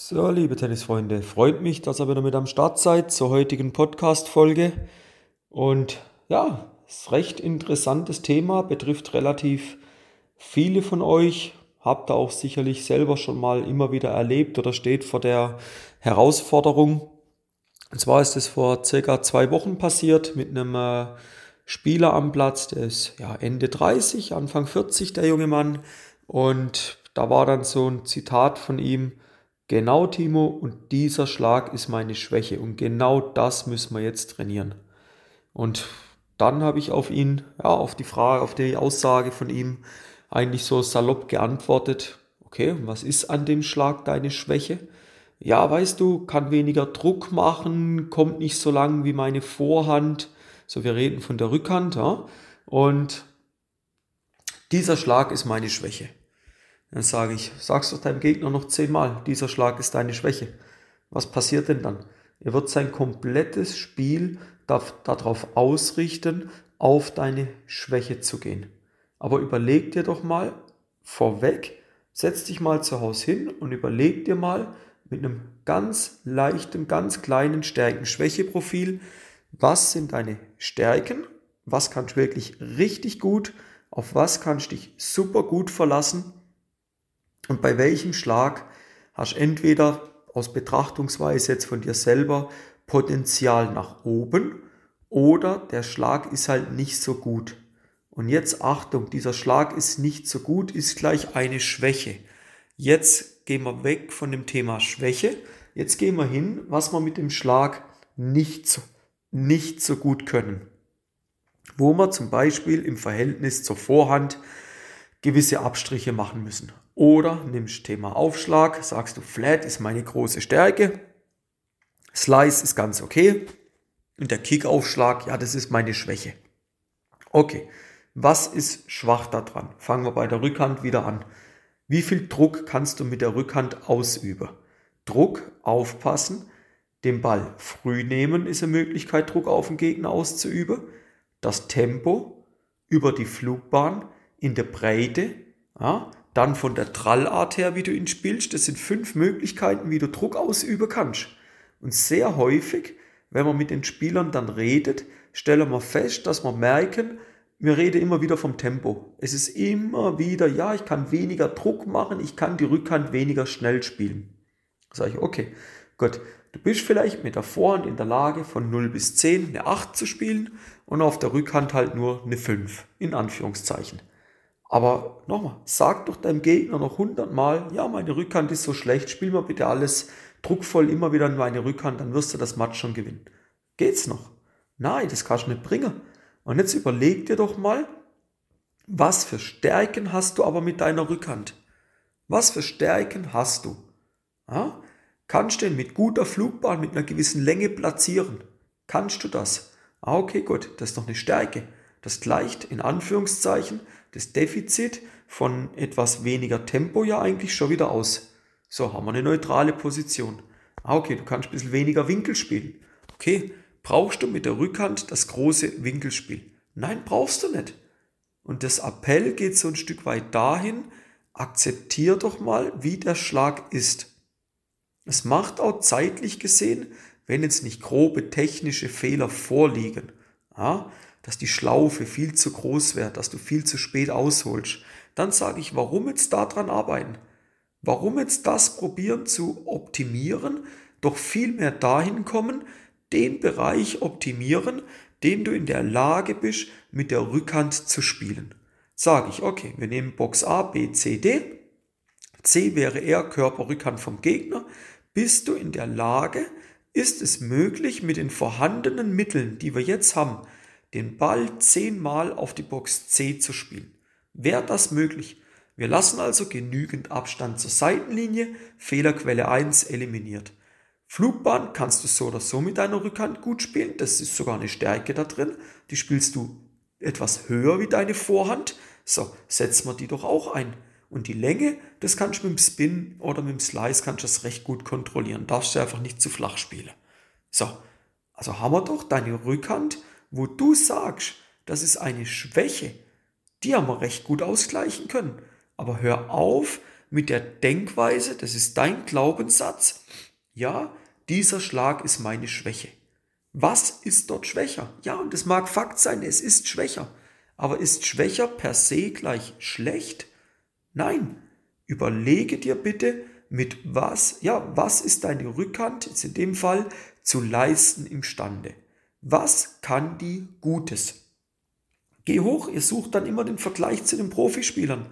So, liebe Tennisfreunde, freut mich, dass ihr wieder mit am Start seid zur heutigen Podcast-Folge. Und ja, ist recht interessantes Thema, betrifft relativ viele von euch. Habt ihr auch sicherlich selber schon mal immer wieder erlebt oder steht vor der Herausforderung. Und zwar ist es vor circa zwei Wochen passiert mit einem äh, Spieler am Platz, der ist ja Ende 30, Anfang 40, der junge Mann. Und da war dann so ein Zitat von ihm, Genau, Timo, und dieser Schlag ist meine Schwäche und genau das müssen wir jetzt trainieren. Und dann habe ich auf ihn, ja, auf die Frage, auf die Aussage von ihm eigentlich so salopp geantwortet, okay, was ist an dem Schlag deine Schwäche? Ja, weißt du, kann weniger Druck machen, kommt nicht so lang wie meine Vorhand. So, wir reden von der Rückhand, ja. Und dieser Schlag ist meine Schwäche. Dann sage ich, sagst du deinem Gegner noch zehnmal, dieser Schlag ist deine Schwäche. Was passiert denn dann? Er wird sein komplettes Spiel darauf ausrichten, auf deine Schwäche zu gehen. Aber überleg dir doch mal vorweg, setz dich mal zu Hause hin und überleg dir mal mit einem ganz leichten, ganz kleinen Stärken-Schwäche-Profil, was sind deine Stärken, was kannst du wirklich richtig gut, auf was kannst du dich super gut verlassen und bei welchem Schlag hast du entweder aus Betrachtungsweise jetzt von dir selber Potenzial nach oben oder der Schlag ist halt nicht so gut. Und jetzt Achtung, dieser Schlag ist nicht so gut, ist gleich eine Schwäche. Jetzt gehen wir weg von dem Thema Schwäche. Jetzt gehen wir hin, was wir mit dem Schlag nicht so, nicht so gut können. Wo wir zum Beispiel im Verhältnis zur Vorhand gewisse Abstriche machen müssen. Oder nimmst Thema Aufschlag, sagst du, Flat ist meine große Stärke, Slice ist ganz okay und der Kickaufschlag, ja, das ist meine Schwäche. Okay, was ist schwach daran? Fangen wir bei der Rückhand wieder an. Wie viel Druck kannst du mit der Rückhand ausüben? Druck, aufpassen, den Ball früh nehmen ist eine Möglichkeit, Druck auf den Gegner auszuüben. Das Tempo über die Flugbahn in der Breite, ja, dann von der Trallart her, wie du ihn spielst. Das sind fünf Möglichkeiten, wie du Druck ausüben kannst. Und sehr häufig, wenn man mit den Spielern dann redet, stellen wir fest, dass wir merken, wir reden immer wieder vom Tempo. Es ist immer wieder, ja, ich kann weniger Druck machen, ich kann die Rückhand weniger schnell spielen. Sage ich, okay, gut, du bist vielleicht mit der Vorhand in der Lage von 0 bis 10 eine 8 zu spielen und auf der Rückhand halt nur eine 5, in Anführungszeichen. Aber nochmal, sag doch deinem Gegner noch hundertmal, ja, meine Rückhand ist so schlecht, spiel mal bitte alles druckvoll immer wieder in meine Rückhand, dann wirst du das Match schon gewinnen. Geht's noch? Nein, das kannst du nicht bringen. Und jetzt überleg dir doch mal, was für Stärken hast du aber mit deiner Rückhand? Was für Stärken hast du? Ja? Kannst du den mit guter Flugbahn, mit einer gewissen Länge platzieren? Kannst du das? Ah, okay, gut, das ist doch eine Stärke. Das gleicht in Anführungszeichen das Defizit von etwas weniger Tempo ja eigentlich schon wieder aus. So haben wir eine neutrale Position. Ah, okay, du kannst ein bisschen weniger Winkel spielen. Okay, brauchst du mit der Rückhand das große Winkelspiel? Nein, brauchst du nicht. Und das Appell geht so ein Stück weit dahin, akzeptier doch mal, wie der Schlag ist. Es macht auch zeitlich gesehen, wenn jetzt nicht grobe technische Fehler vorliegen. Ja, dass die Schlaufe viel zu groß wäre, dass du viel zu spät ausholst, dann sage ich, warum jetzt daran arbeiten? Warum jetzt das probieren zu optimieren, doch vielmehr dahin kommen, den Bereich optimieren, den du in der Lage bist, mit der Rückhand zu spielen. Sage ich, okay, wir nehmen Box A, B, C, D. C wäre eher Körperrückhand vom Gegner. Bist du in der Lage, ist es möglich, mit den vorhandenen Mitteln, die wir jetzt haben, den Ball zehnmal auf die Box C zu spielen. Wäre das möglich? Wir lassen also genügend Abstand zur Seitenlinie, Fehlerquelle 1 eliminiert. Flugbahn kannst du so oder so mit deiner Rückhand gut spielen, das ist sogar eine Stärke da drin. Die spielst du etwas höher wie deine Vorhand. So, setzen wir die doch auch ein. Und die Länge, das kannst du mit dem Spin oder mit dem Slice kannst du das recht gut kontrollieren. Darfst du einfach nicht zu flach spielen. So, also haben wir doch deine Rückhand wo du sagst, das ist eine Schwäche, die haben wir recht gut ausgleichen können. Aber hör auf, mit der Denkweise, das ist dein Glaubenssatz, ja, dieser Schlag ist meine Schwäche. Was ist dort schwächer? Ja, und es mag Fakt sein, es ist schwächer. Aber ist schwächer per se gleich schlecht? Nein. Überlege dir bitte, mit was, ja, was ist deine Rückhand, jetzt in dem Fall, zu leisten imstande? Was kann die Gutes? Geh hoch, ihr sucht dann immer den Vergleich zu den Profispielern.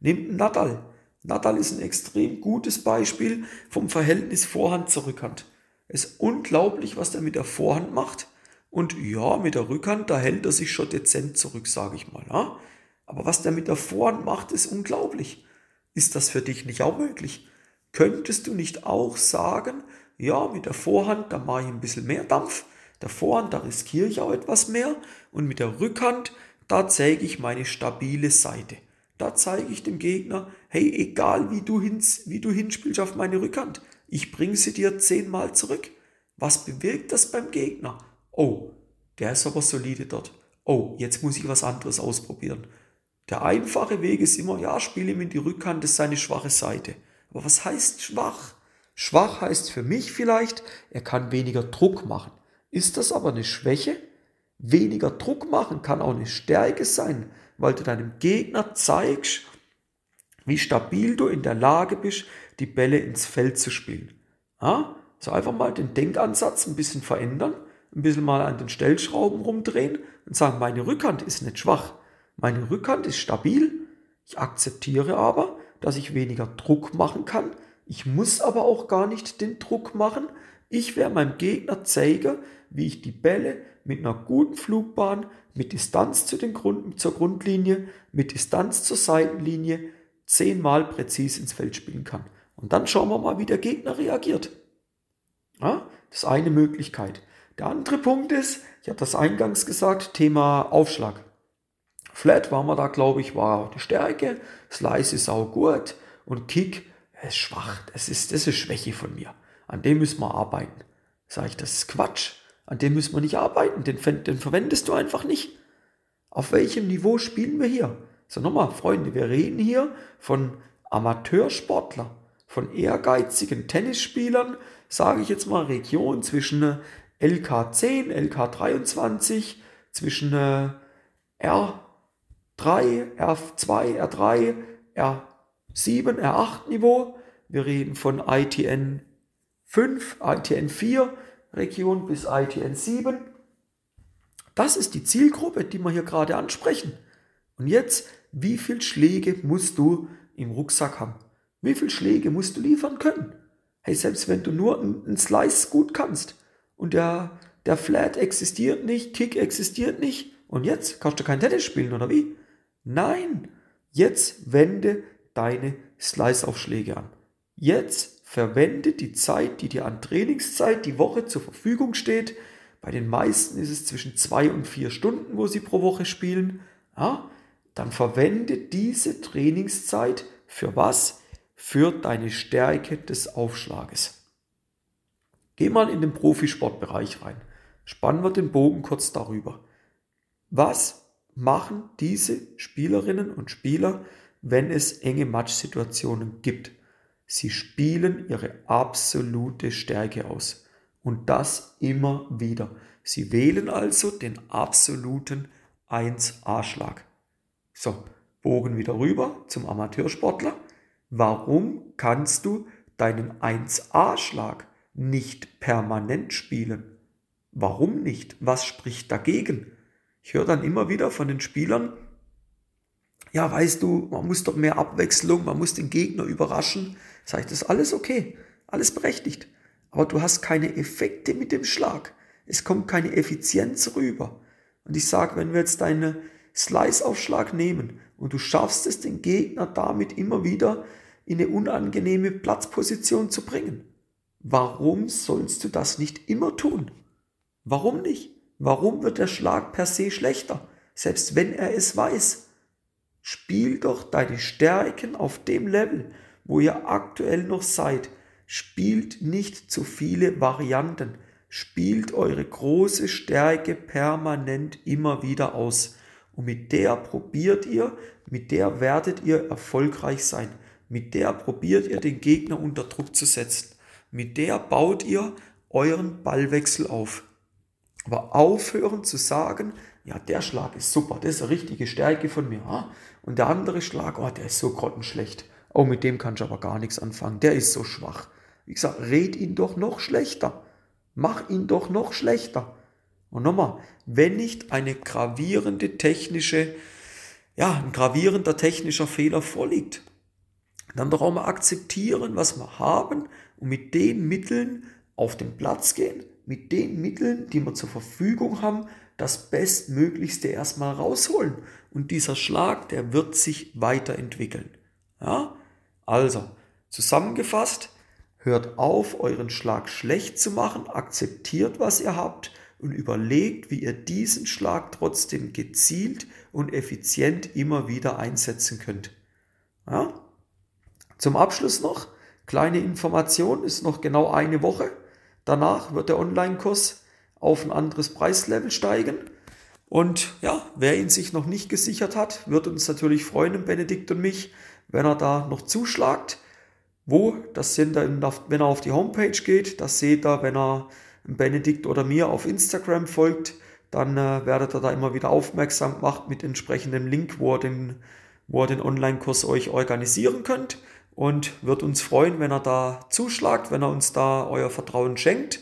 Nehmt Nadal. Nadal ist ein extrem gutes Beispiel vom Verhältnis Vorhand zur Rückhand. Es ist unglaublich, was der mit der Vorhand macht. Und ja, mit der Rückhand, da hält er sich schon dezent zurück, sage ich mal. Ja? Aber was der mit der Vorhand macht, ist unglaublich. Ist das für dich nicht auch möglich? Könntest du nicht auch sagen, ja, mit der Vorhand, da mache ich ein bisschen mehr Dampf, der Vorhand, da riskiere ich auch etwas mehr und mit der Rückhand, da zeige ich meine stabile Seite. Da zeige ich dem Gegner, hey, egal wie du, hins, wie du hinspielst auf meine Rückhand, ich bringe sie dir zehnmal zurück. Was bewirkt das beim Gegner? Oh, der ist aber solide dort. Oh, jetzt muss ich was anderes ausprobieren. Der einfache Weg ist immer, ja, spiele ihm in die Rückhand, das ist seine schwache Seite. Aber was heißt schwach? Schwach heißt für mich vielleicht, er kann weniger Druck machen. Ist das aber eine Schwäche? Weniger Druck machen kann auch eine Stärke sein, weil du deinem Gegner zeigst, wie stabil du in der Lage bist, die Bälle ins Feld zu spielen. Ja? So einfach mal den Denkansatz ein bisschen verändern, ein bisschen mal an den Stellschrauben rumdrehen und sagen, meine Rückhand ist nicht schwach, meine Rückhand ist stabil, ich akzeptiere aber, dass ich weniger Druck machen kann, ich muss aber auch gar nicht den Druck machen, ich werde meinem Gegner zeigen, wie ich die Bälle mit einer guten Flugbahn, mit Distanz zu den Grund, zur Grundlinie, mit Distanz zur Seitenlinie zehnmal präzise ins Feld spielen kann. Und dann schauen wir mal, wie der Gegner reagiert. Ja, das ist eine Möglichkeit. Der andere Punkt ist, ich habe das eingangs gesagt, Thema Aufschlag. Flat war man da, glaube ich, war die Stärke, Slice ist auch gut und Kick ist schwach. Das ist, das ist Schwäche von mir. An dem müssen wir arbeiten. Sage ich, das ist Quatsch. An dem müssen wir nicht arbeiten. Den, den verwendest du einfach nicht. Auf welchem Niveau spielen wir hier? So nochmal, Freunde, wir reden hier von Amateursportler von ehrgeizigen Tennisspielern, sage ich jetzt mal, Region zwischen LK10, LK23, zwischen R3, R2, R3, R7, R8 Niveau. Wir reden von ITN 5, ITN 4 Region bis ITN 7. Das ist die Zielgruppe, die wir hier gerade ansprechen. Und jetzt, wie viele Schläge musst du im Rucksack haben? Wie viele Schläge musst du liefern können? Hey, selbst wenn du nur einen Slice gut kannst und der, der Flat existiert nicht, Kick existiert nicht und jetzt kannst du kein Tennis spielen oder wie? Nein, jetzt wende deine Slice-Aufschläge an. Jetzt verwende die Zeit, die dir an Trainingszeit die Woche zur Verfügung steht. Bei den meisten ist es zwischen zwei und vier Stunden, wo sie pro Woche spielen. Ja, dann verwende diese Trainingszeit für was? für deine Stärke des Aufschlages. Geh mal in den Profisportbereich rein. Spannen wir den Bogen kurz darüber. Was machen diese Spielerinnen und Spieler, wenn es enge Matchsituationen gibt? Sie spielen ihre absolute Stärke aus. Und das immer wieder. Sie wählen also den absoluten 1A-Schlag. So, Bogen wieder rüber zum Amateursportler. Warum kannst du deinen 1A-Schlag nicht permanent spielen? Warum nicht? Was spricht dagegen? Ich höre dann immer wieder von den Spielern, ja, weißt du, man muss doch mehr Abwechslung, man muss den Gegner überraschen. Sag ich, das ist alles okay, alles berechtigt. Aber du hast keine Effekte mit dem Schlag. Es kommt keine Effizienz rüber. Und ich sage, wenn wir jetzt deine Slice-Aufschlag nehmen und du schaffst es, den Gegner damit immer wieder in eine unangenehme Platzposition zu bringen. Warum sollst du das nicht immer tun? Warum nicht? Warum wird der Schlag per se schlechter, selbst wenn er es weiß? Spiel doch deine Stärken auf dem Level, wo ihr aktuell noch seid. Spielt nicht zu viele Varianten. Spielt eure große Stärke permanent immer wieder aus. Und mit der probiert ihr, mit der werdet ihr erfolgreich sein. Mit der probiert ihr den Gegner unter Druck zu setzen. Mit der baut ihr euren Ballwechsel auf. Aber aufhören zu sagen, ja, der Schlag ist super, das ist eine richtige Stärke von mir. Und der andere Schlag, oh, der ist so grottenschlecht. Oh, mit dem kann ich aber gar nichts anfangen. Der ist so schwach. Wie gesagt, red ihn doch noch schlechter. Mach ihn doch noch schlechter. Und nochmal, wenn nicht eine gravierende technische, ja, ein gravierender technischer Fehler vorliegt, dann doch auch mal akzeptieren, was wir haben und mit den Mitteln auf den Platz gehen, mit den Mitteln, die wir zur Verfügung haben, das Bestmöglichste erstmal rausholen. Und dieser Schlag, der wird sich weiterentwickeln. Ja? Also, zusammengefasst, hört auf, euren Schlag schlecht zu machen, akzeptiert, was ihr habt und überlegt, wie ihr diesen Schlag trotzdem gezielt und effizient immer wieder einsetzen könnt. Ja? Zum Abschluss noch, kleine Information, ist noch genau eine Woche. Danach wird der Online-Kurs auf ein anderes Preislevel steigen. Und ja, wer ihn sich noch nicht gesichert hat, wird uns natürlich freuen, Benedikt und mich, wenn er da noch zuschlagt. Wo? Das sind dann, wenn er auf die Homepage geht, das seht ihr, wenn er Benedikt oder mir auf Instagram folgt, dann äh, werdet ihr da immer wieder aufmerksam gemacht mit entsprechendem Link, wo ihr den, wo ihr den Online-Kurs euch organisieren könnt. Und wird uns freuen, wenn er da zuschlagt, wenn er uns da euer Vertrauen schenkt.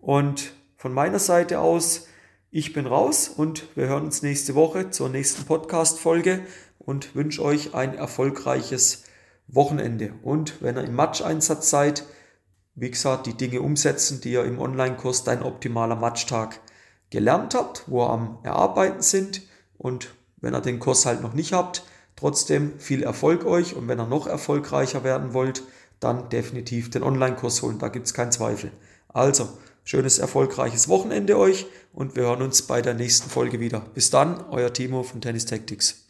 Und von meiner Seite aus, ich bin raus und wir hören uns nächste Woche zur nächsten Podcast-Folge und wünsche euch ein erfolgreiches Wochenende. Und wenn ihr im Match-Einsatz seid, wie gesagt, die Dinge umsetzen, die ihr im Online-Kurs Dein optimaler Matchtag gelernt habt, wo ihr am Erarbeiten sind. Und wenn ihr den Kurs halt noch nicht habt, trotzdem viel Erfolg euch. Und wenn ihr noch erfolgreicher werden wollt, dann definitiv den Online-Kurs holen. Da gibt es keinen Zweifel. Also, schönes, erfolgreiches Wochenende euch und wir hören uns bei der nächsten Folge wieder. Bis dann, euer Timo von Tennis Tactics.